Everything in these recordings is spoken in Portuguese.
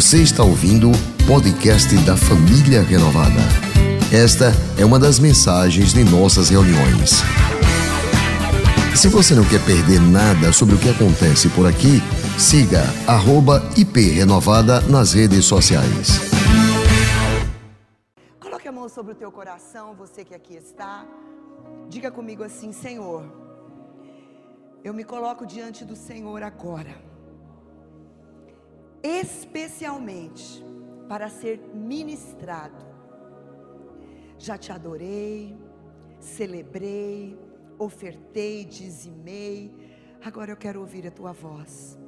Você está ouvindo o podcast da Família Renovada. Esta é uma das mensagens de nossas reuniões. Se você não quer perder nada sobre o que acontece por aqui, siga @iprenovada nas redes sociais. Coloque a mão sobre o teu coração, você que aqui está. Diga comigo assim, Senhor, eu me coloco diante do Senhor agora, especialmente para ser ministrado. Já te adorei, celebrei, ofertei, dizimei. Agora eu quero ouvir a tua voz.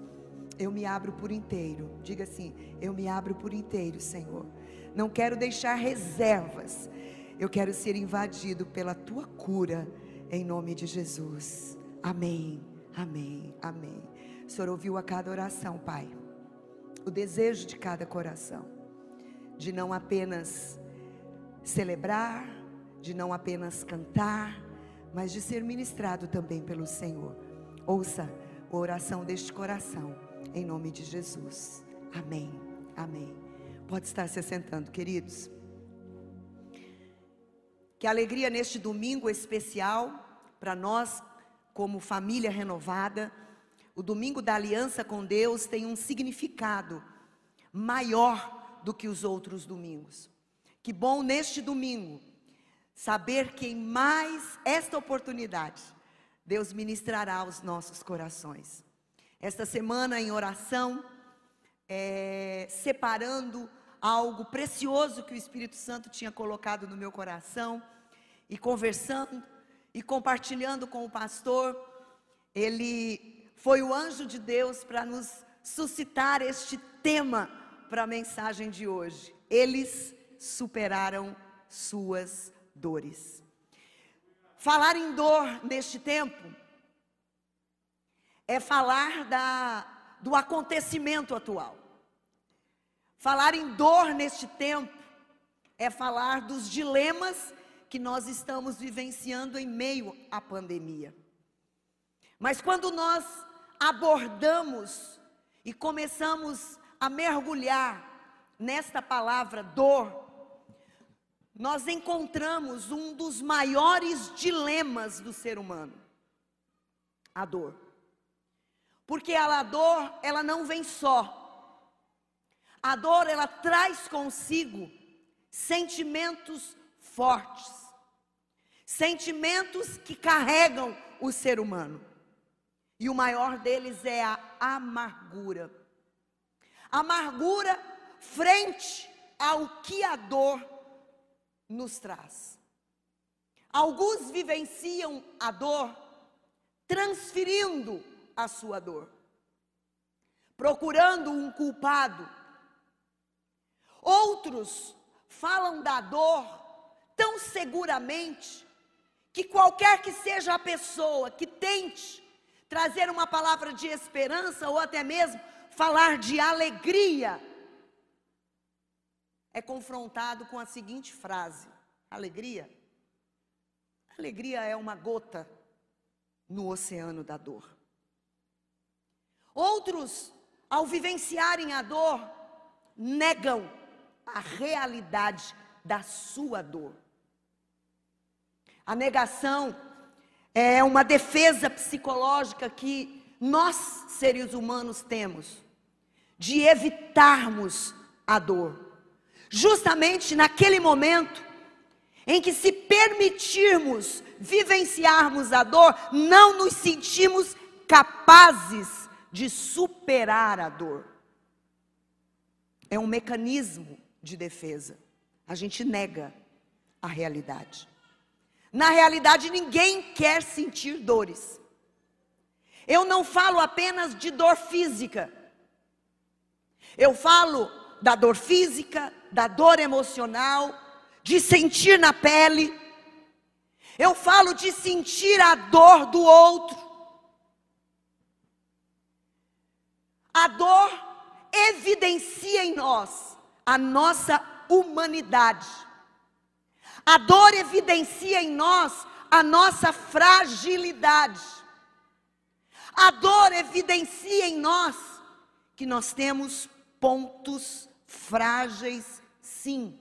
Eu me abro por inteiro. Diga assim: Eu me abro por inteiro, Senhor. Não quero deixar reservas. Eu quero ser invadido pela tua cura, em nome de Jesus. Amém, amém, amém. O Senhor ouviu a cada oração, Pai. O desejo de cada coração. De não apenas celebrar, de não apenas cantar, mas de ser ministrado também pelo Senhor. Ouça a oração deste coração, em nome de Jesus. Amém, amém. Pode estar se sentando, queridos. Que alegria neste domingo especial para nós, como família renovada. O domingo da aliança com Deus tem um significado maior do que os outros domingos. Que bom neste domingo saber que em mais esta oportunidade Deus ministrará aos nossos corações. Esta semana em oração, é, separando algo precioso que o Espírito Santo tinha colocado no meu coração e conversando e compartilhando com o pastor, ele foi o anjo de Deus para nos suscitar este tema para a mensagem de hoje. Eles superaram suas dores. Falar em dor neste tempo é falar da, do acontecimento atual. Falar em dor neste tempo é falar dos dilemas que nós estamos vivenciando em meio à pandemia. Mas quando nós abordamos e começamos a mergulhar nesta palavra dor, nós encontramos um dos maiores dilemas do ser humano: a dor. Porque a dor, ela não vem só. A dor, ela traz consigo sentimentos fortes, sentimentos que carregam o ser humano. E o maior deles é a amargura. Amargura frente ao que a dor nos traz. Alguns vivenciam a dor transferindo a sua dor, procurando um culpado. Outros falam da dor tão seguramente que qualquer que seja a pessoa que tente trazer uma palavra de esperança ou até mesmo falar de alegria, é confrontado com a seguinte frase: alegria. Alegria é uma gota no oceano da dor. Outros, ao vivenciarem a dor, negam a realidade da sua dor. A negação é uma defesa psicológica que nós, seres humanos, temos de evitarmos a dor justamente naquele momento em que, se permitirmos vivenciarmos a dor, não nos sentimos capazes de superar a dor. É um mecanismo de defesa. A gente nega a realidade. Na realidade, ninguém quer sentir dores. Eu não falo apenas de dor física. Eu falo da dor física, da dor emocional, de sentir na pele. Eu falo de sentir a dor do outro. A dor evidencia em nós a nossa humanidade. A dor evidencia em nós a nossa fragilidade. A dor evidencia em nós que nós temos pontos frágeis, sim.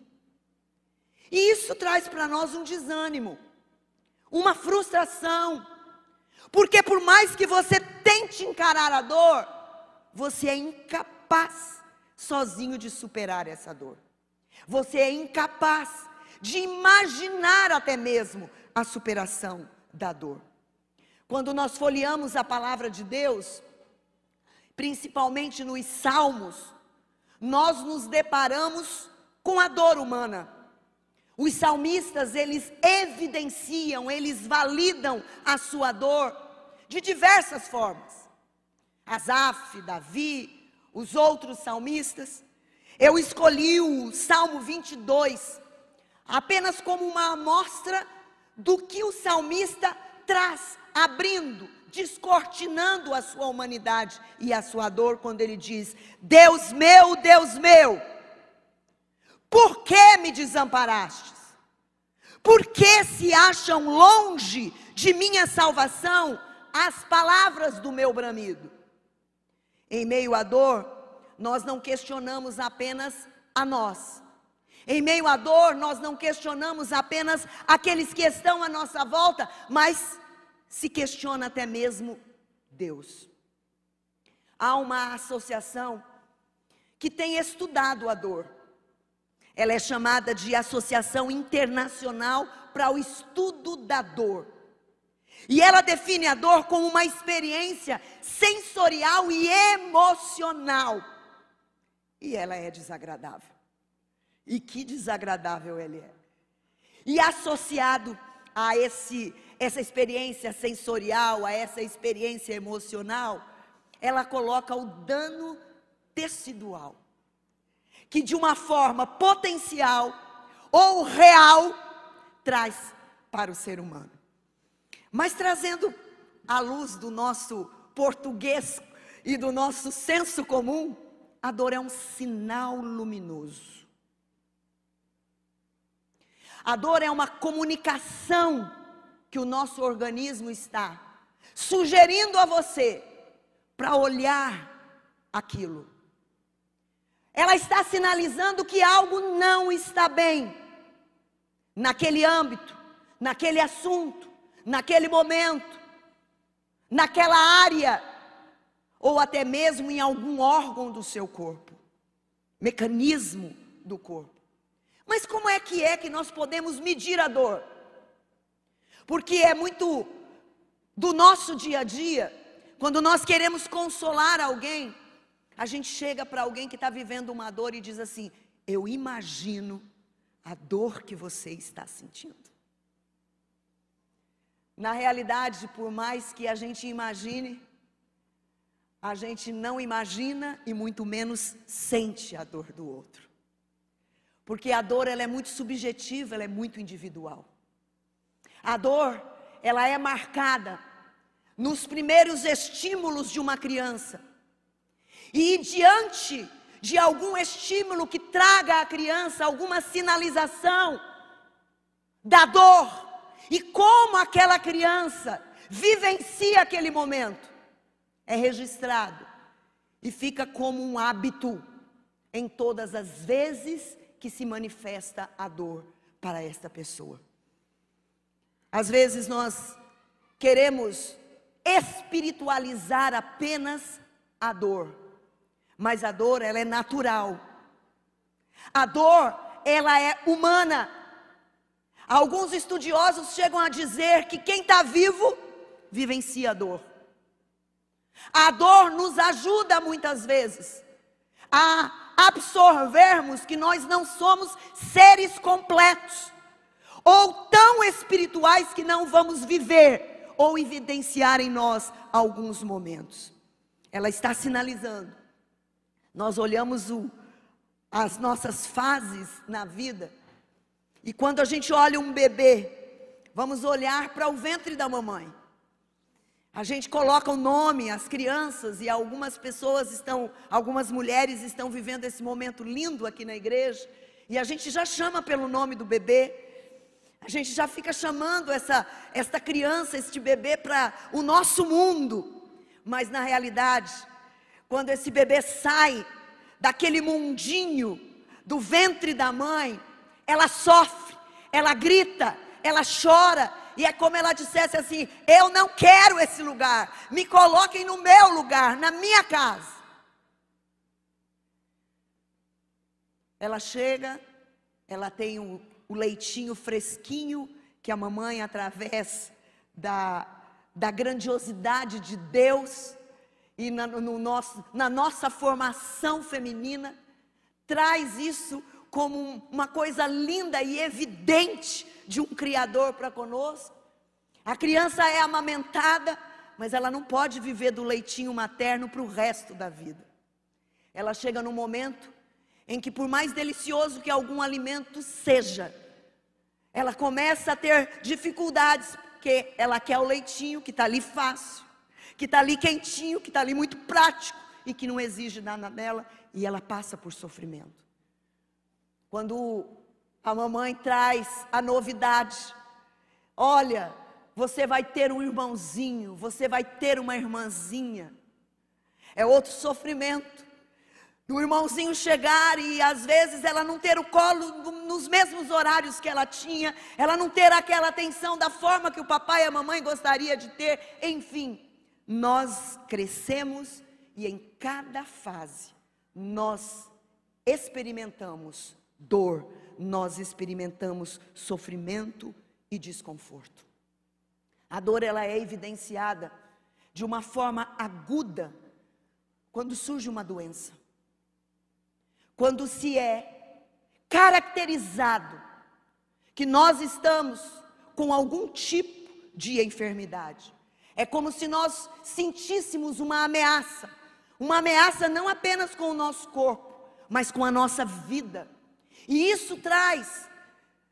E isso traz para nós um desânimo, uma frustração, porque por mais que você tente encarar a dor, você é incapaz sozinho de superar essa dor. Você é incapaz de imaginar até mesmo a superação da dor. Quando nós folheamos a palavra de Deus, principalmente nos Salmos, nós nos deparamos com a dor humana. Os salmistas, eles evidenciam, eles validam a sua dor de diversas formas. Asaf, Davi, os outros salmistas. Eu escolhi o Salmo 22 apenas como uma amostra do que o salmista traz, abrindo, descortinando a sua humanidade e a sua dor, quando ele diz: Deus meu, Deus meu, por que me desamparastes? Por que se acham longe de minha salvação as palavras do meu bramido? Em meio à dor, nós não questionamos apenas a nós. Em meio à dor, nós não questionamos apenas aqueles que estão à nossa volta, mas se questiona até mesmo Deus. Há uma associação que tem estudado a dor. Ela é chamada de Associação Internacional para o Estudo da Dor. E ela define a dor como uma experiência sensorial e emocional. E ela é desagradável. E que desagradável ele é. E associado a esse essa experiência sensorial, a essa experiência emocional, ela coloca o dano tecidual que de uma forma potencial ou real traz para o ser humano. Mas trazendo à luz do nosso português e do nosso senso comum, a dor é um sinal luminoso. A dor é uma comunicação que o nosso organismo está sugerindo a você para olhar aquilo. Ela está sinalizando que algo não está bem naquele âmbito, naquele assunto, naquele momento, naquela área, ou até mesmo em algum órgão do seu corpo, mecanismo do corpo. Mas como é que é que nós podemos medir a dor? Porque é muito do nosso dia a dia, quando nós queremos consolar alguém, a gente chega para alguém que está vivendo uma dor e diz assim: Eu imagino a dor que você está sentindo. Na realidade, por mais que a gente imagine, a gente não imagina e muito menos sente a dor do outro. Porque a dor ela é muito subjetiva, ela é muito individual. A dor, ela é marcada nos primeiros estímulos de uma criança. E diante de algum estímulo que traga à criança alguma sinalização da dor, e como aquela criança vivencia aquele momento, é registrado e fica como um hábito em todas as vezes que se manifesta a dor para esta pessoa. Às vezes nós queremos espiritualizar apenas a dor mas a dor ela é natural. A dor ela é humana. Alguns estudiosos chegam a dizer que quem está vivo vivencia a dor. A dor nos ajuda muitas vezes a absorvermos que nós não somos seres completos ou tão espirituais que não vamos viver ou evidenciar em nós alguns momentos. Ela está sinalizando nós olhamos o, as nossas fases na vida, e quando a gente olha um bebê, vamos olhar para o ventre da mamãe. A gente coloca o nome, as crianças, e algumas pessoas estão, algumas mulheres estão vivendo esse momento lindo aqui na igreja, e a gente já chama pelo nome do bebê, a gente já fica chamando essa, esta criança, este bebê para o nosso mundo, mas na realidade, quando esse bebê sai daquele mundinho do ventre da mãe, ela sofre, ela grita, ela chora, e é como ela dissesse assim: Eu não quero esse lugar, me coloquem no meu lugar, na minha casa. Ela chega, ela tem o, o leitinho fresquinho que a mamãe, através da, da grandiosidade de Deus e na, no nosso, na nossa formação feminina, traz isso como uma coisa linda e evidente de um Criador para conosco. A criança é amamentada, mas ela não pode viver do leitinho materno para o resto da vida. Ela chega num momento em que, por mais delicioso que algum alimento seja, ela começa a ter dificuldades, porque ela quer o leitinho que está ali fácil, que está ali quentinho, que está ali muito prático e que não exige nada dela, e ela passa por sofrimento. Quando a mamãe traz a novidade, olha, você vai ter um irmãozinho, você vai ter uma irmãzinha. É outro sofrimento. Do irmãozinho chegar e às vezes ela não ter o colo nos mesmos horários que ela tinha, ela não ter aquela atenção da forma que o papai e a mamãe gostaria de ter, enfim, nós crescemos e em cada fase nós experimentamos dor, nós experimentamos sofrimento e desconforto. A dor ela é evidenciada de uma forma aguda quando surge uma doença. Quando se é caracterizado que nós estamos com algum tipo de enfermidade. É como se nós sentíssemos uma ameaça, uma ameaça não apenas com o nosso corpo, mas com a nossa vida. E isso traz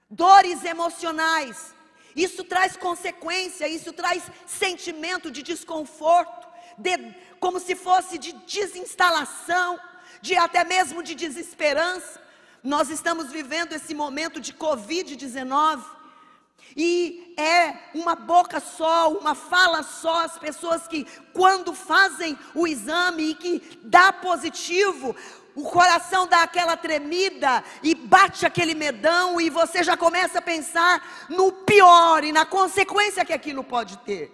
dores emocionais, isso traz consequência, isso traz sentimento de desconforto, de, como se fosse de desinstalação, de até mesmo de desesperança. Nós estamos vivendo esse momento de Covid-19 e é uma boca só, uma fala só, as pessoas que, quando fazem o exame e que dá positivo, o coração dá aquela tremida e bate aquele medão, e você já começa a pensar no pior e na consequência que aquilo pode ter.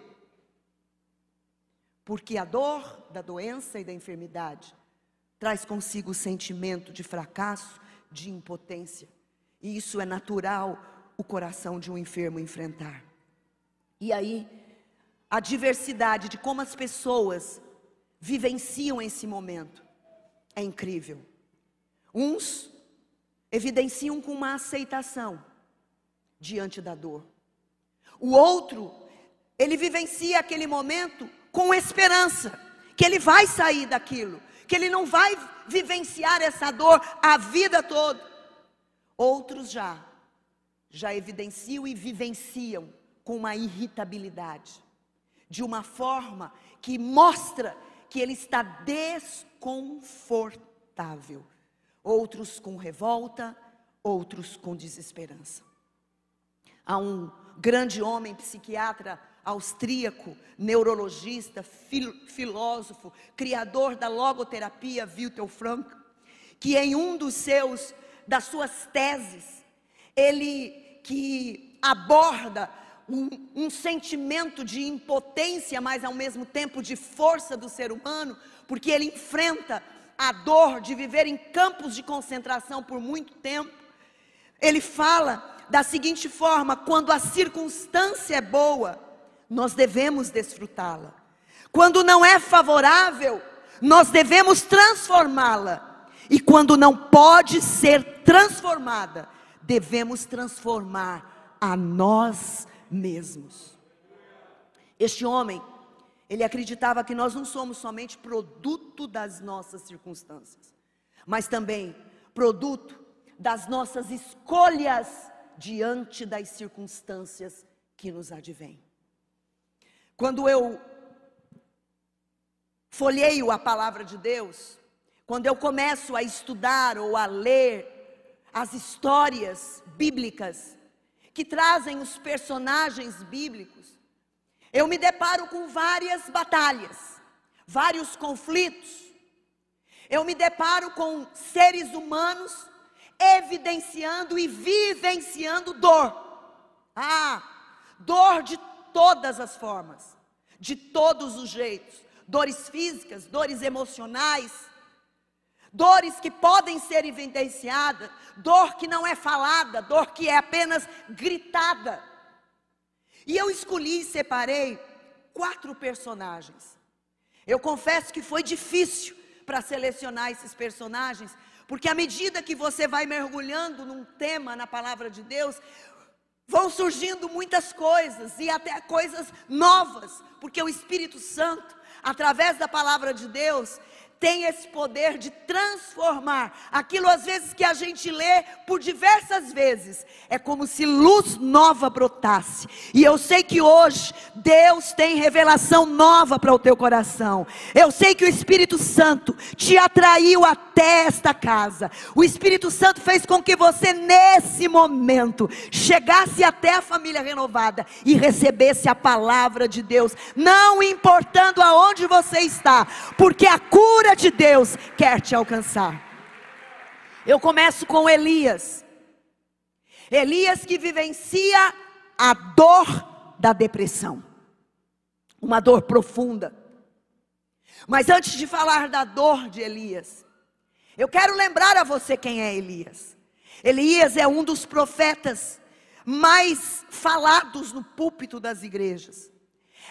Porque a dor da doença e da enfermidade traz consigo o sentimento de fracasso, de impotência, e isso é natural o coração de um enfermo enfrentar. E aí, a diversidade de como as pessoas vivenciam esse momento é incrível. Uns evidenciam com uma aceitação diante da dor. O outro, ele vivencia aquele momento com esperança, que ele vai sair daquilo, que ele não vai vivenciar essa dor a vida toda. Outros já, já evidenciam e vivenciam com uma irritabilidade, de uma forma que mostra que ele está desconfortável. Outros com revolta, outros com desesperança. Há um grande homem psiquiatra austríaco, neurologista, fil filósofo, criador da logoterapia, Wilhelm Frank, que em um dos seus das suas teses, ele que aborda um, um sentimento de impotência, mas ao mesmo tempo de força do ser humano, porque ele enfrenta a dor de viver em campos de concentração por muito tempo. Ele fala da seguinte forma: quando a circunstância é boa, nós devemos desfrutá-la. Quando não é favorável, nós devemos transformá-la. E quando não pode ser transformada, devemos transformar a nós mesmos. Este homem, ele acreditava que nós não somos somente produto das nossas circunstâncias, mas também produto das nossas escolhas diante das circunstâncias que nos advêm. Quando eu folheio a palavra de Deus, quando eu começo a estudar ou a ler as histórias bíblicas, que trazem os personagens bíblicos, eu me deparo com várias batalhas, vários conflitos. eu me deparo com seres humanos evidenciando e vivenciando dor. Ah, dor de todas as formas, de todos os jeitos: dores físicas, dores emocionais, dores que podem ser evidenciadas, dor que não é falada, dor que é apenas gritada. E eu escolhi e separei quatro personagens. Eu confesso que foi difícil para selecionar esses personagens, porque à medida que você vai mergulhando num tema na palavra de Deus, vão surgindo muitas coisas e até coisas novas, porque o Espírito Santo, através da palavra de Deus, tem esse poder de transformar aquilo às vezes que a gente lê por diversas vezes. É como se luz nova brotasse. E eu sei que hoje Deus tem revelação nova para o teu coração. Eu sei que o Espírito Santo te atraiu até esta casa. O Espírito Santo fez com que você nesse momento chegasse até a família renovada e recebesse a palavra de Deus, não importando aonde você está, porque a cura cura de Deus quer te alcançar. Eu começo com Elias. Elias que vivencia a dor da depressão. Uma dor profunda. Mas antes de falar da dor de Elias, eu quero lembrar a você quem é Elias. Elias é um dos profetas mais falados no púlpito das igrejas.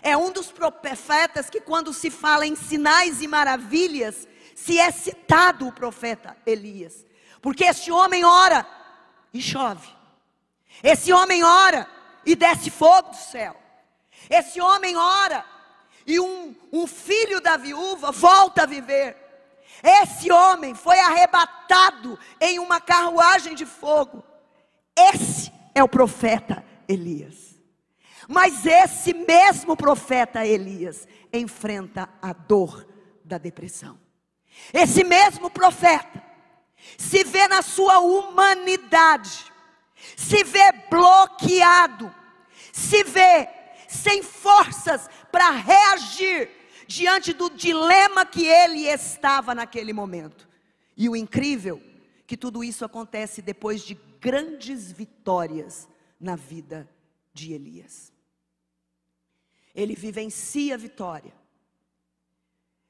É um dos profetas que, quando se fala em sinais e maravilhas, se é citado o profeta Elias. Porque esse homem ora e chove. Esse homem ora e desce fogo do céu. Esse homem ora e um, um filho da viúva volta a viver. Esse homem foi arrebatado em uma carruagem de fogo. Esse é o profeta Elias. Mas esse mesmo profeta Elias enfrenta a dor da depressão. Esse mesmo profeta se vê na sua humanidade, se vê bloqueado, se vê sem forças para reagir diante do dilema que ele estava naquele momento. E o incrível que tudo isso acontece depois de grandes vitórias na vida de Elias ele vivencia a vitória.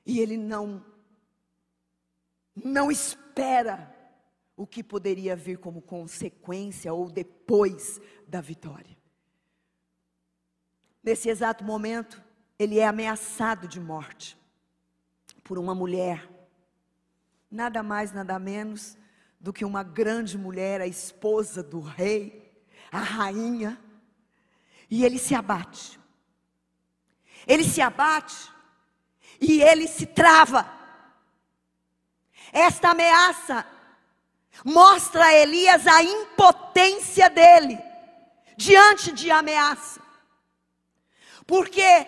E ele não não espera o que poderia vir como consequência ou depois da vitória. Nesse exato momento, ele é ameaçado de morte por uma mulher, nada mais, nada menos do que uma grande mulher, a esposa do rei, a rainha, e ele se abate ele se abate e ele se trava. Esta ameaça mostra a Elias a impotência dele diante de ameaça. Por quê?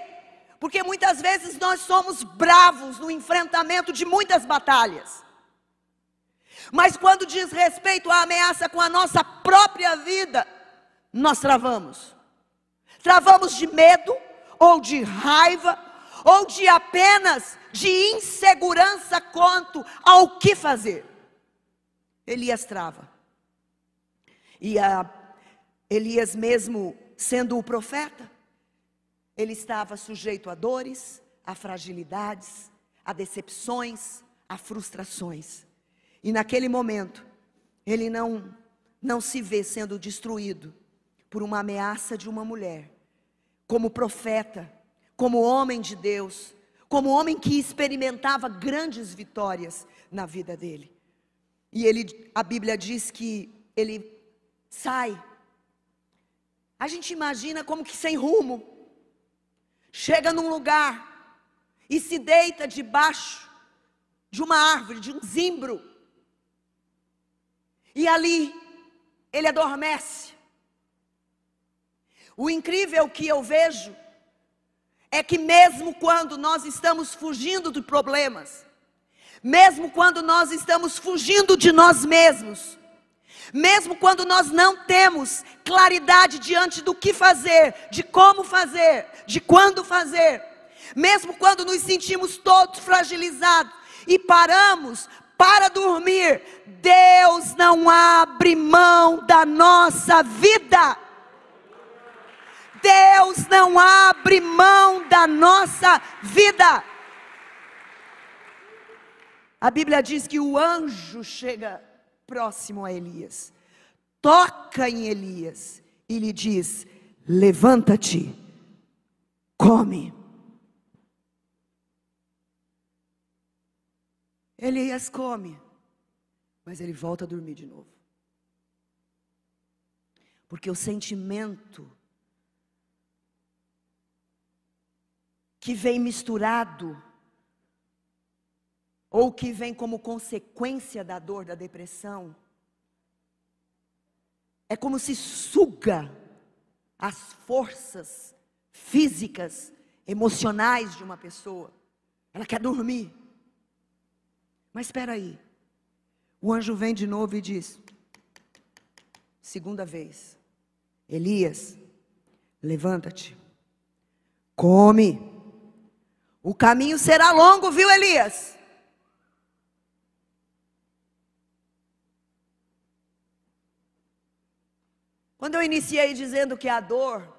Porque muitas vezes nós somos bravos no enfrentamento de muitas batalhas. Mas quando diz respeito à ameaça com a nossa própria vida, nós travamos. Travamos de medo, ou de raiva, ou de apenas de insegurança quanto ao que fazer. Elias trava. E a Elias, mesmo sendo o profeta, ele estava sujeito a dores, a fragilidades, a decepções, a frustrações. E naquele momento, ele não não se vê sendo destruído por uma ameaça de uma mulher, como profeta, como homem de Deus, como homem que experimentava grandes vitórias na vida dele. E ele, a Bíblia diz que ele sai. A gente imagina como que sem rumo. Chega num lugar e se deita debaixo de uma árvore, de um zimbro. E ali ele adormece. O incrível que eu vejo é que, mesmo quando nós estamos fugindo de problemas, mesmo quando nós estamos fugindo de nós mesmos, mesmo quando nós não temos claridade diante do que fazer, de como fazer, de quando fazer, mesmo quando nos sentimos todos fragilizados e paramos para dormir, Deus não abre mão da nossa vida. Deus não abre mão da nossa vida. A Bíblia diz que o anjo chega próximo a Elias, toca em Elias e lhe diz: Levanta-te, come. Elias come, mas ele volta a dormir de novo. Porque o sentimento que vem misturado, ou que vem como consequência da dor, da depressão, é como se suga as forças físicas, emocionais de uma pessoa. Ela quer dormir. Mas espera aí. O anjo vem de novo e diz: segunda vez, Elias, levanta-te, come. O caminho será longo, viu, Elias? Quando eu iniciei dizendo que a dor,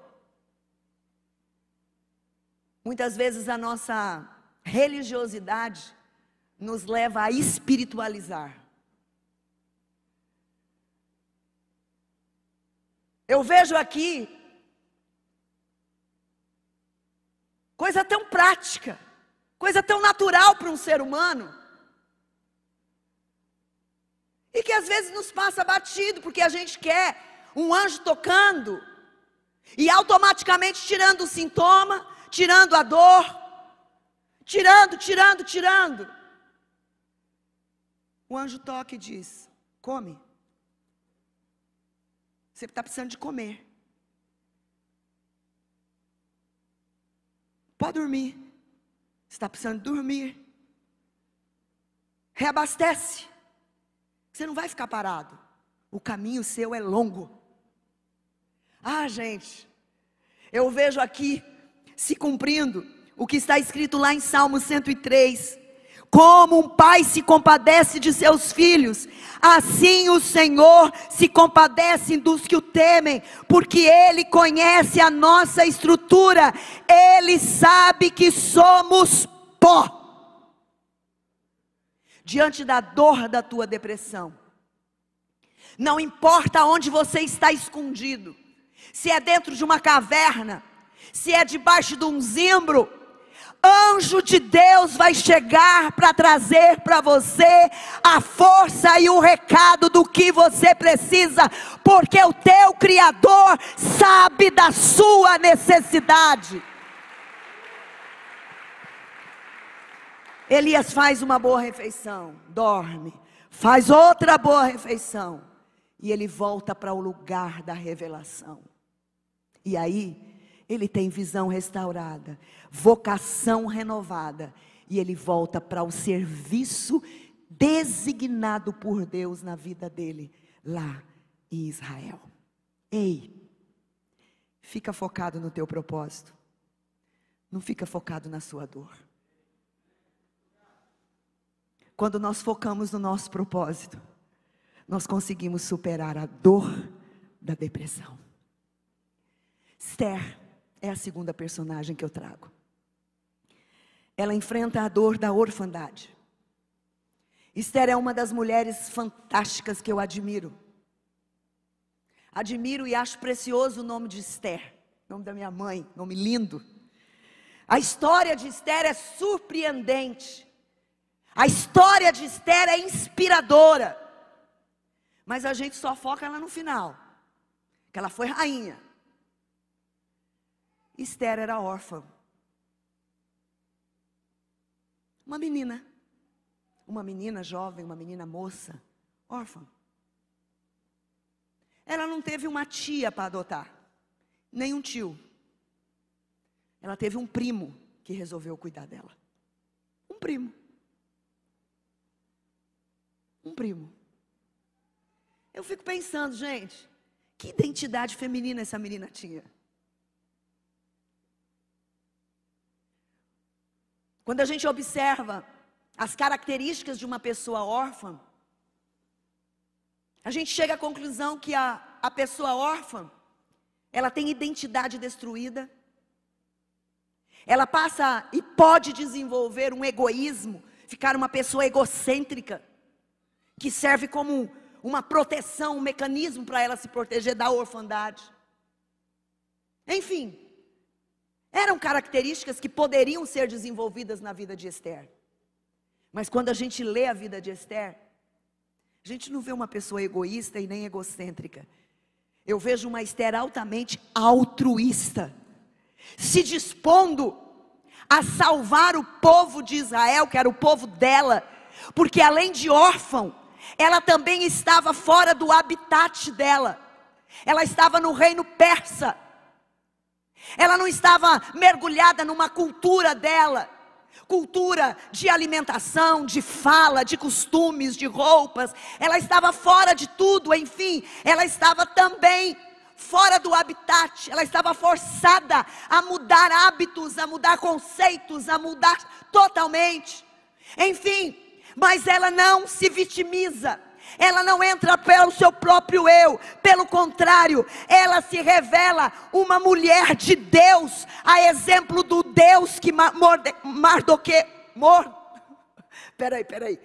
muitas vezes a nossa religiosidade nos leva a espiritualizar. Eu vejo aqui coisa tão prática, coisa tão natural para um ser humano, e que às vezes nos passa batido, porque a gente quer um anjo tocando, e automaticamente tirando o sintoma, tirando a dor, tirando, tirando, tirando. O anjo toca e diz: Come. Você está precisando de comer. Pode dormir. Você está precisando dormir. Reabastece. Você não vai ficar parado. O caminho seu é longo. Ah, gente, eu vejo aqui se cumprindo o que está escrito lá em Salmo 103. Como um pai se compadece de seus filhos, assim o Senhor se compadece dos que o temem, porque Ele conhece a nossa estrutura, Ele sabe que somos pó. Diante da dor da tua depressão, não importa onde você está escondido, se é dentro de uma caverna, se é debaixo de um zimbro, anjo de Deus vai chegar para trazer para você a força e o recado do que você precisa, porque o teu Criador sabe da sua necessidade. Elias faz uma boa refeição, dorme, faz outra boa refeição, e ele volta para o lugar da revelação. E aí, ele tem visão restaurada, vocação renovada, e ele volta para o serviço designado por Deus na vida dele, lá em Israel. Ei, fica focado no teu propósito, não fica focado na sua dor. Quando nós focamos no nosso propósito, nós conseguimos superar a dor da depressão. Esther é a segunda personagem que eu trago. Ela enfrenta a dor da orfandade. Esther é uma das mulheres fantásticas que eu admiro. Admiro e acho precioso o nome de Esther, nome da minha mãe, nome lindo. A história de Esther é surpreendente. A história de Esther é inspiradora. Mas a gente só foca ela no final. Que ela foi rainha. Esther era órfã. Uma menina, uma menina jovem, uma menina moça, órfã. Ela não teve uma tia para adotar, nem um tio. Ela teve um primo que resolveu cuidar dela. Um primo. Um primo. Eu fico pensando, gente, que identidade feminina essa menina tinha. Quando a gente observa as características de uma pessoa órfã, a gente chega à conclusão que a, a pessoa órfã, ela tem identidade destruída, ela passa e pode desenvolver um egoísmo, ficar uma pessoa egocêntrica, que serve como uma proteção, um mecanismo para ela se proteger da orfandade. Enfim, eram características que poderiam ser desenvolvidas na vida de Esther. Mas quando a gente lê a vida de Esther, a gente não vê uma pessoa egoísta e nem egocêntrica. Eu vejo uma Esther altamente altruísta, se dispondo a salvar o povo de Israel, que era o povo dela, porque além de órfão, ela também estava fora do habitat dela, ela estava no reino persa, ela não estava mergulhada numa cultura dela cultura de alimentação, de fala, de costumes, de roupas. Ela estava fora de tudo, enfim, ela estava também fora do habitat, ela estava forçada a mudar hábitos, a mudar conceitos, a mudar totalmente. Enfim, mas ela não se vitimiza ela não entra pelo seu próprio eu, pelo contrário, ela se revela uma mulher de Deus, a exemplo do Deus que Mardoque, Mor, peraí, peraí,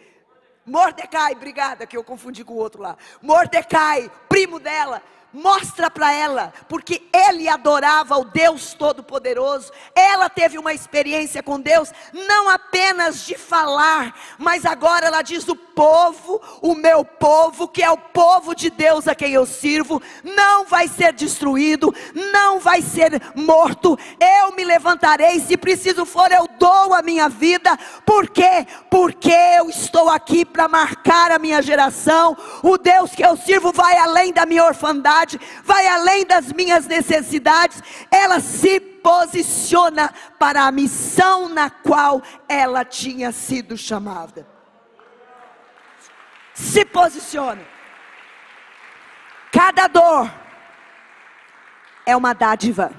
Mordecai, obrigada que eu confundi com o outro lá, Mordecai, primo dela, mostra para ela, porque ele adorava o Deus Todo-Poderoso, ela teve uma experiência com Deus, não apenas de falar, mas agora ela diz: o povo, o meu povo, que é o povo de Deus a quem eu sirvo, não vai ser destruído, não vai ser morto, eu me levantarei, se preciso for, eu dou a minha vida, por quê? Porque eu estou aqui para marcar a minha geração, o Deus que eu sirvo vai além da minha orfandade vai além das minhas necessidades, ela se posiciona para a missão na qual ela tinha sido chamada. Se posiciona. Cada dor é uma dádiva.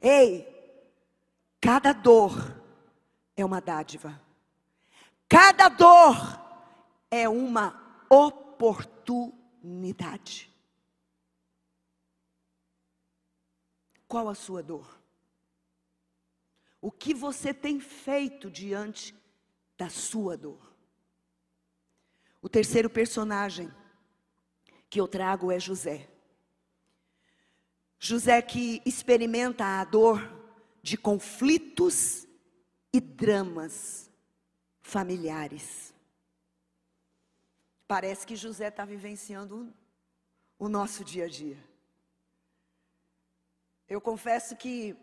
Ei, cada dor é uma dádiva. Cada dor é uma oportunidade unidade. Qual a sua dor? O que você tem feito diante da sua dor? O terceiro personagem que eu trago é José. José que experimenta a dor de conflitos e dramas familiares. Parece que José está vivenciando o nosso dia a dia. Eu confesso que,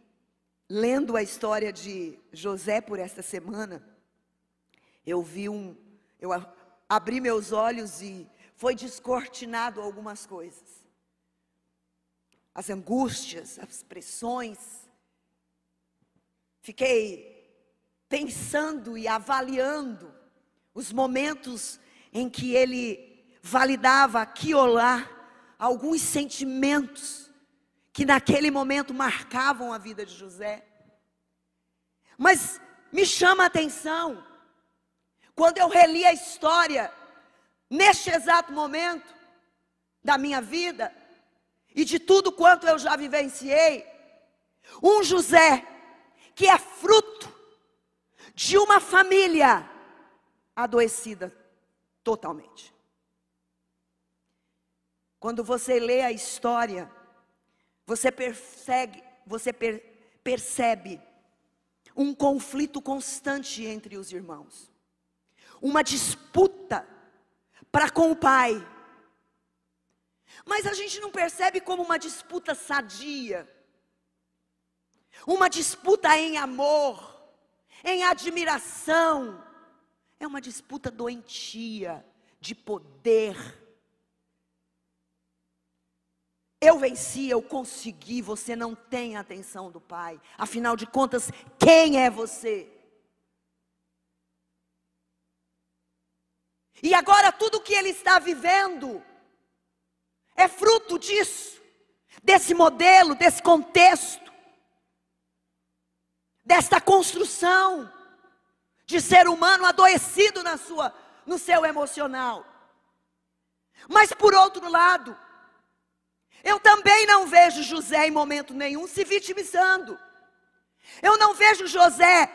lendo a história de José por esta semana, eu vi um. Eu abri meus olhos e foi descortinado algumas coisas. As angústias, as pressões. Fiquei pensando e avaliando os momentos em que ele validava aqui ou lá alguns sentimentos que naquele momento marcavam a vida de José. Mas me chama a atenção, quando eu reli a história, neste exato momento da minha vida, e de tudo quanto eu já vivenciei, um José que é fruto de uma família adoecida totalmente. Quando você lê a história, você persegue, você per, percebe um conflito constante entre os irmãos, uma disputa para com o pai. Mas a gente não percebe como uma disputa sadia, uma disputa em amor, em admiração, é uma disputa doentia, de poder. Eu venci, eu consegui, você não tem a atenção do Pai. Afinal de contas, quem é você? E agora tudo que ele está vivendo é fruto disso, desse modelo, desse contexto, desta construção de ser humano adoecido na sua, no seu emocional. Mas por outro lado, eu também não vejo José em momento nenhum se vitimizando. Eu não vejo José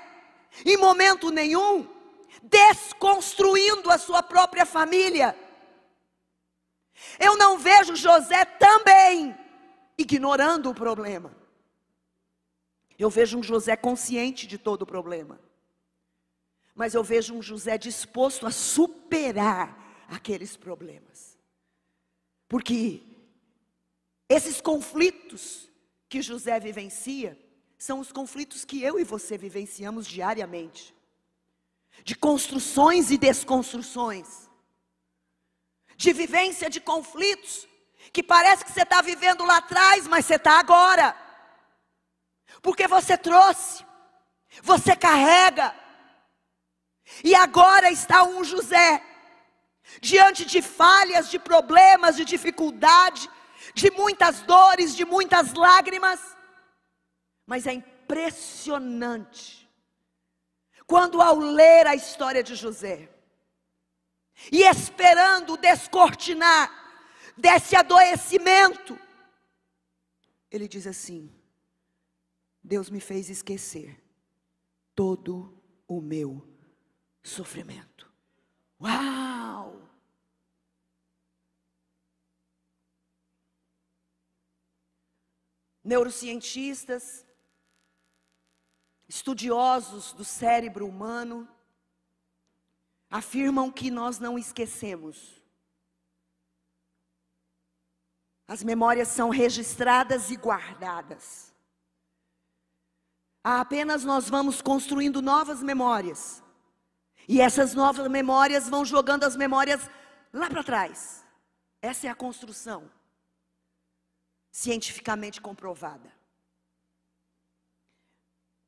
em momento nenhum desconstruindo a sua própria família. Eu não vejo José também ignorando o problema. Eu vejo um José consciente de todo o problema. Mas eu vejo um José disposto a superar aqueles problemas. Porque esses conflitos que José vivencia são os conflitos que eu e você vivenciamos diariamente. De construções e desconstruções, de vivência de conflitos, que parece que você está vivendo lá atrás, mas você está agora, porque você trouxe, você carrega, e agora está um José, diante de falhas, de problemas, de dificuldade, de muitas dores, de muitas lágrimas, mas é impressionante quando ao ler a história de José, e esperando descortinar desse adoecimento, ele diz assim: Deus me fez esquecer todo o meu sofrimento. Uau! Neurocientistas estudiosos do cérebro humano afirmam que nós não esquecemos. As memórias são registradas e guardadas. Apenas nós vamos construindo novas memórias. E essas novas memórias vão jogando as memórias lá para trás. Essa é a construção cientificamente comprovada.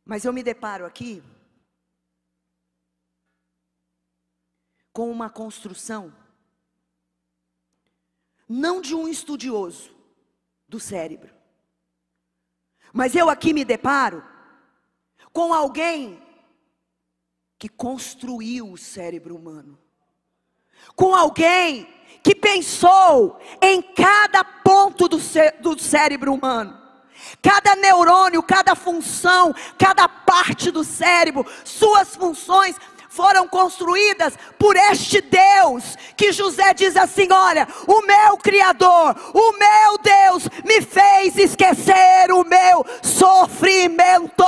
Mas eu me deparo aqui com uma construção, não de um estudioso do cérebro, mas eu aqui me deparo com alguém que construiu o cérebro humano, com alguém que pensou em cada ponto do, cé do cérebro humano. Cada neurônio, cada função, cada parte do cérebro, suas funções foram construídas por este Deus, que José diz assim: Olha, o meu Criador, o meu Deus, me fez esquecer o meu sofrimento.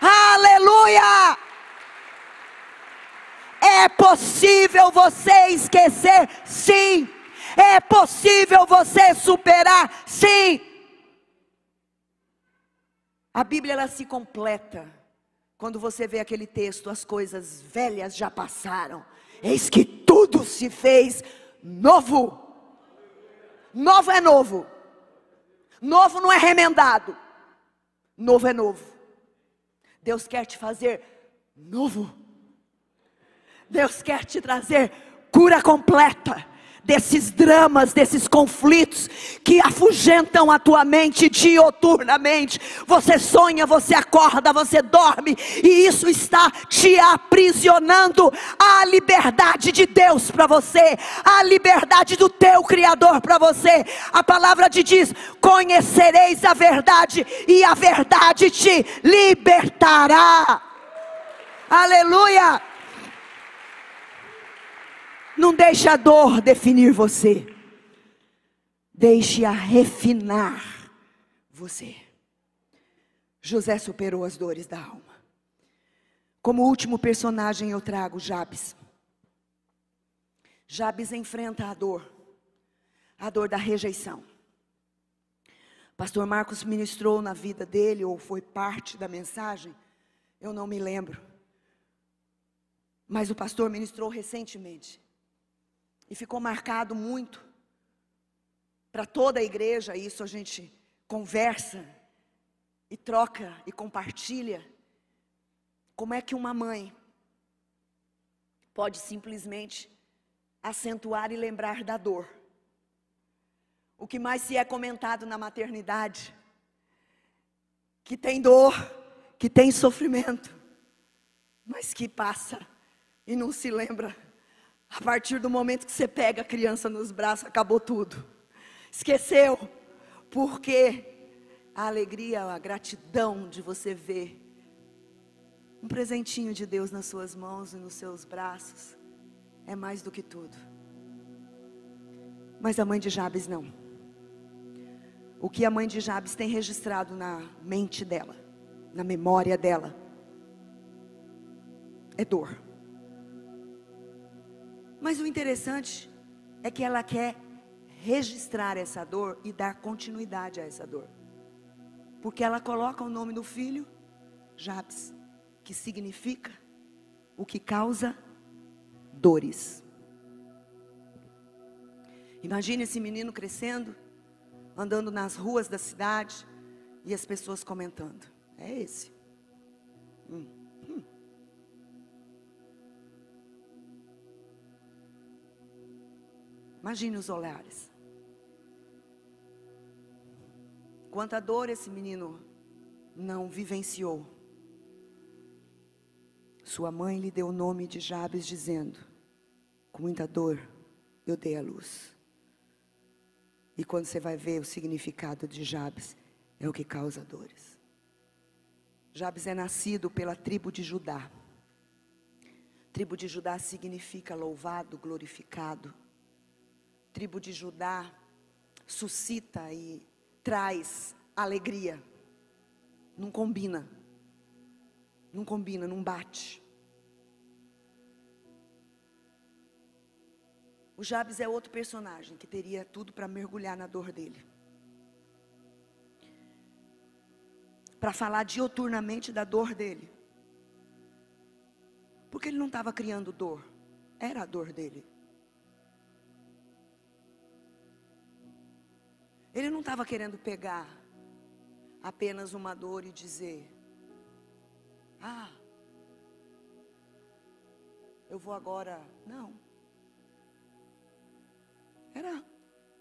Aleluia! É possível você esquecer, sim. É possível você superar, sim. A Bíblia ela se completa quando você vê aquele texto, as coisas velhas já passaram, eis que tudo se fez novo. Novo é novo. Novo não é remendado. Novo é novo. Deus quer te fazer novo. Deus quer te trazer cura completa desses dramas, desses conflitos que afugentam a tua mente dioturnamente. Você sonha, você acorda, você dorme, e isso está te aprisionando a liberdade de Deus para você, a liberdade do teu Criador para você. A palavra te diz: conhecereis a verdade, e a verdade te libertará. Aleluia! Não deixe a dor definir você. Deixe-a refinar você. José superou as dores da alma. Como último personagem eu trago Jabes. Jabes enfrenta a dor, a dor da rejeição. Pastor Marcos ministrou na vida dele, ou foi parte da mensagem, eu não me lembro. Mas o pastor ministrou recentemente. E ficou marcado muito para toda a igreja, isso a gente conversa e troca e compartilha. Como é que uma mãe pode simplesmente acentuar e lembrar da dor? O que mais se é comentado na maternidade? Que tem dor, que tem sofrimento. mas que passa e não se lembra. A partir do momento que você pega a criança nos braços, acabou tudo. Esqueceu, porque a alegria, a gratidão de você ver um presentinho de Deus nas suas mãos e nos seus braços é mais do que tudo. Mas a mãe de Jabes não. O que a mãe de Jabes tem registrado na mente dela, na memória dela, é dor. Mas o interessante é que ela quer registrar essa dor e dar continuidade a essa dor. Porque ela coloca o nome do filho, Jabes, que significa o que causa dores. Imagine esse menino crescendo, andando nas ruas da cidade e as pessoas comentando: é esse. Hum, hum. Imagine os olhares. Quanta dor esse menino não vivenciou. Sua mãe lhe deu o nome de Jabes, dizendo: Com muita dor eu dei a luz. E quando você vai ver o significado de Jabes, é o que causa dores. Jabes é nascido pela tribo de Judá. Tribo de Judá significa louvado, glorificado. Tribo de Judá suscita e traz alegria. Não combina. Não combina, não bate. O Jabes é outro personagem que teria tudo para mergulhar na dor dele. Para falar dioturnamente da dor dele. Porque ele não estava criando dor, era a dor dele. Ele não estava querendo pegar apenas uma dor e dizer: Ah, eu vou agora. Não. Era,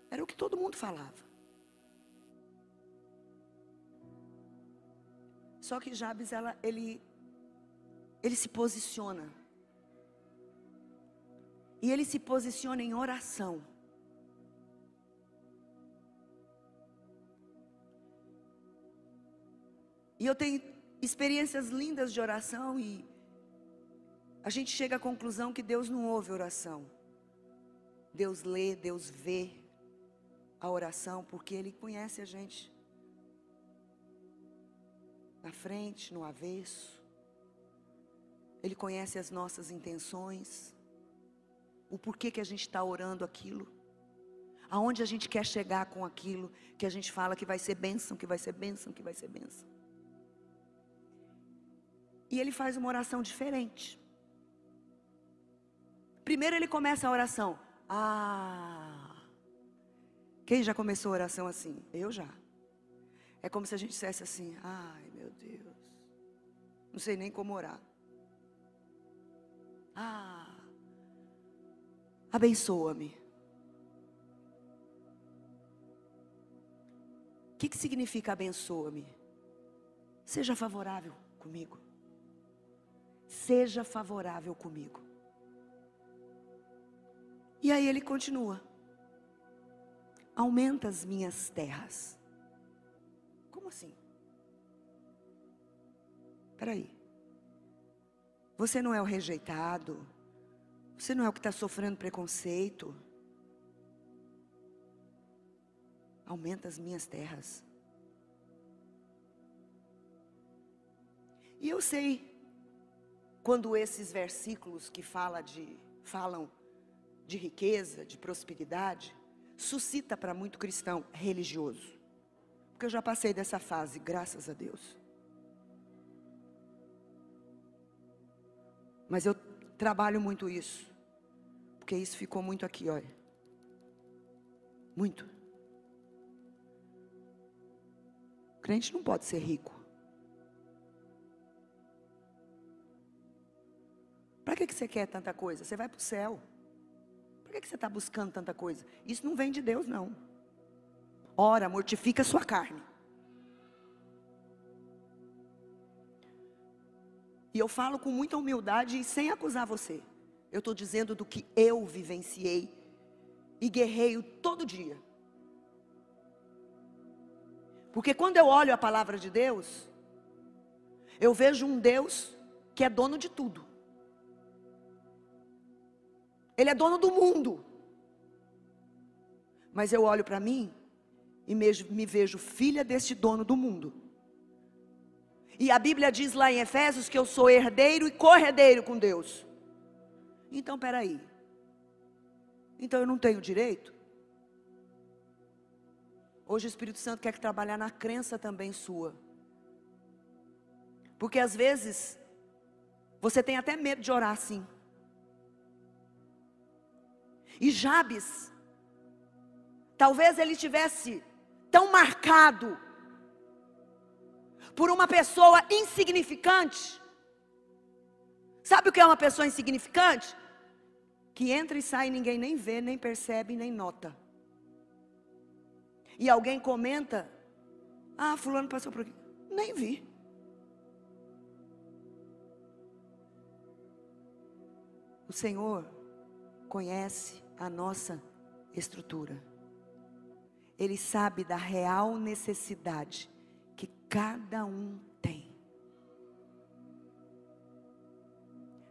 era o que todo mundo falava. Só que Jabes, ela, ele, ele se posiciona. E ele se posiciona em oração. E eu tenho experiências lindas de oração e a gente chega à conclusão que Deus não ouve oração. Deus lê, Deus vê a oração, porque Ele conhece a gente. Na frente, no avesso. Ele conhece as nossas intenções. O porquê que a gente está orando aquilo. Aonde a gente quer chegar com aquilo que a gente fala que vai ser bênção, que vai ser bênção, que vai ser bênção. E ele faz uma oração diferente. Primeiro ele começa a oração. Ah. Quem já começou a oração assim? Eu já. É como se a gente dissesse assim: ai meu Deus. Não sei nem como orar. Ah. Abençoa-me. O que, que significa abençoa-me? Seja favorável comigo. Seja favorável comigo. E aí ele continua: Aumenta as minhas terras. Como assim? Espera aí. Você não é o rejeitado. Você não é o que está sofrendo preconceito. Aumenta as minhas terras. E eu sei quando esses versículos que fala de, falam de riqueza, de prosperidade, suscita para muito cristão religioso. Porque eu já passei dessa fase, graças a Deus. Mas eu trabalho muito isso. Porque isso ficou muito aqui, olha. Muito. O crente não pode ser rico. Para que, que você quer tanta coisa? Você vai para o céu. Por que você está buscando tanta coisa? Isso não vem de Deus, não. Ora, mortifica a sua carne. E eu falo com muita humildade e sem acusar você. Eu estou dizendo do que eu vivenciei e guerreio todo dia. Porque quando eu olho a palavra de Deus, eu vejo um Deus que é dono de tudo. Ele é dono do mundo. Mas eu olho para mim e me vejo filha deste dono do mundo. E a Bíblia diz lá em Efésios que eu sou herdeiro e corredeiro com Deus. Então, peraí. Então eu não tenho direito? Hoje o Espírito Santo quer que trabalhar na crença também sua. Porque às vezes você tem até medo de orar assim. E Jabes, talvez ele tivesse tão marcado por uma pessoa insignificante. Sabe o que é uma pessoa insignificante? Que entra e sai, ninguém nem vê, nem percebe, nem nota. E alguém comenta: Ah, Fulano passou por aqui. Nem vi. O Senhor conhece a nossa estrutura. Ele sabe da real necessidade que cada um tem.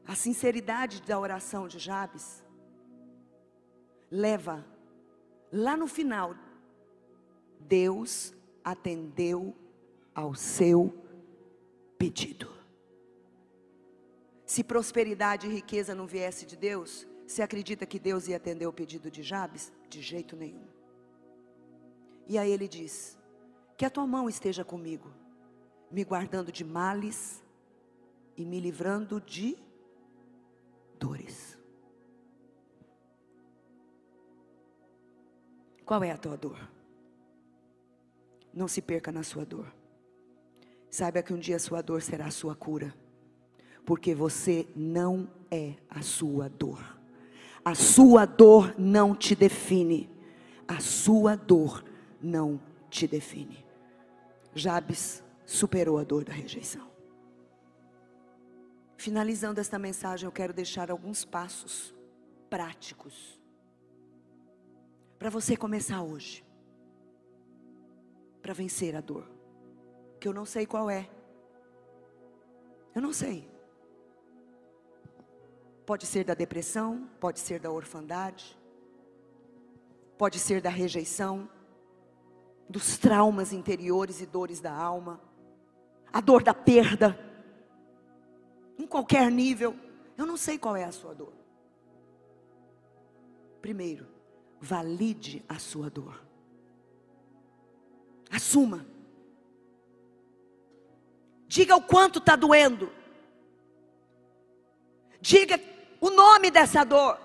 A sinceridade da oração de Jabes leva lá no final Deus atendeu ao seu pedido. Se prosperidade e riqueza não viesse de Deus, você acredita que Deus ia atender o pedido de Jabes? De jeito nenhum. E aí ele diz: Que a tua mão esteja comigo, me guardando de males e me livrando de dores. Qual é a tua dor? Não se perca na sua dor. Saiba que um dia a sua dor será a sua cura porque você não é a sua dor. A sua dor não te define. A sua dor não te define. Jabes superou a dor da rejeição. Finalizando esta mensagem, eu quero deixar alguns passos práticos para você começar hoje, para vencer a dor, que eu não sei qual é. Eu não sei. Pode ser da depressão, pode ser da orfandade, pode ser da rejeição, dos traumas interiores e dores da alma, a dor da perda, em qualquer nível. Eu não sei qual é a sua dor. Primeiro, valide a sua dor. Assuma. Diga o quanto está doendo. Diga o nome dessa dor.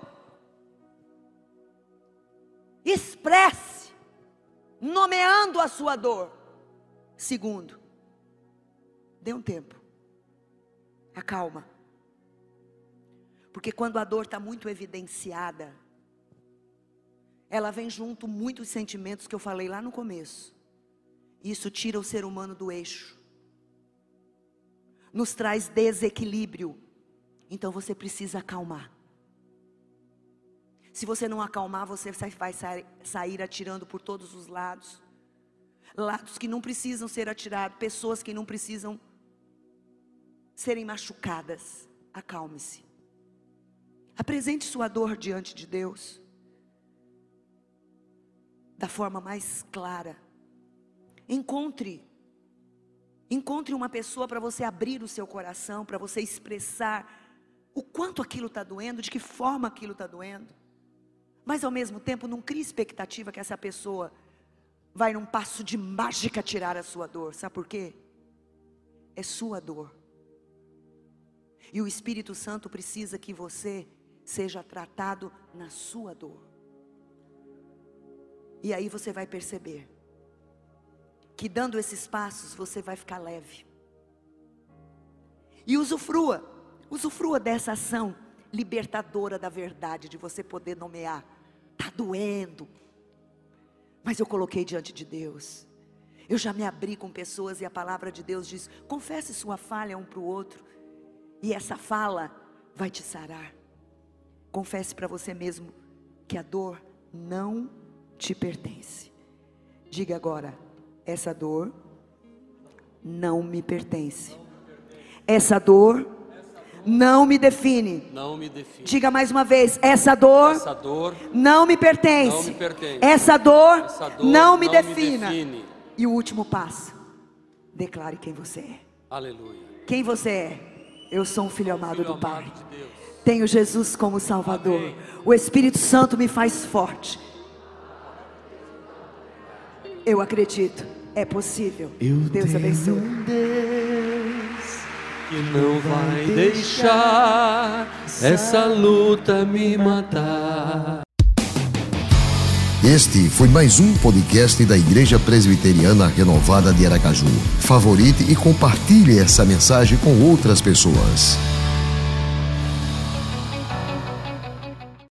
Expresse, nomeando a sua dor. Segundo, dê um tempo, acalma. Porque quando a dor está muito evidenciada, ela vem junto muitos sentimentos que eu falei lá no começo. Isso tira o ser humano do eixo, nos traz desequilíbrio, então você precisa acalmar. Se você não acalmar, você vai sair atirando por todos os lados. Lados que não precisam ser atirados, pessoas que não precisam serem machucadas. Acalme-se. Apresente sua dor diante de Deus. Da forma mais clara. Encontre Encontre uma pessoa para você abrir o seu coração, para você expressar o quanto aquilo está doendo, de que forma aquilo está doendo. Mas ao mesmo tempo, não crie expectativa que essa pessoa vai num passo de mágica tirar a sua dor. Sabe por quê? É sua dor. E o Espírito Santo precisa que você seja tratado na sua dor. E aí você vai perceber que dando esses passos você vai ficar leve. E usufrua Usufrua dessa ação libertadora da verdade, de você poder nomear. Está doendo, mas eu coloquei diante de Deus. Eu já me abri com pessoas e a palavra de Deus diz: confesse sua falha um para o outro. E essa fala vai te sarar. Confesse para você mesmo que a dor não te pertence. Diga agora: essa dor não me pertence. Essa dor não me define. Não me define. Diga mais uma vez: essa dor, Essa dor não me pertence. Não me pertence. Essa dor, Essa dor não, me, não me defina. define. E o último passo: declare quem você é. Aleluia. Quem você é? Eu sou um filho amado Filho do Pai. amado de Deus. Tenho Jesus como Salvador. Amém. O Espírito Santo me faz forte. Eu acredito. É possível. Deus abençoe. Que não vai deixar essa luta me matar. Este foi mais um podcast da Igreja Presbiteriana Renovada de Aracaju. Favorite e compartilhe essa mensagem com outras pessoas.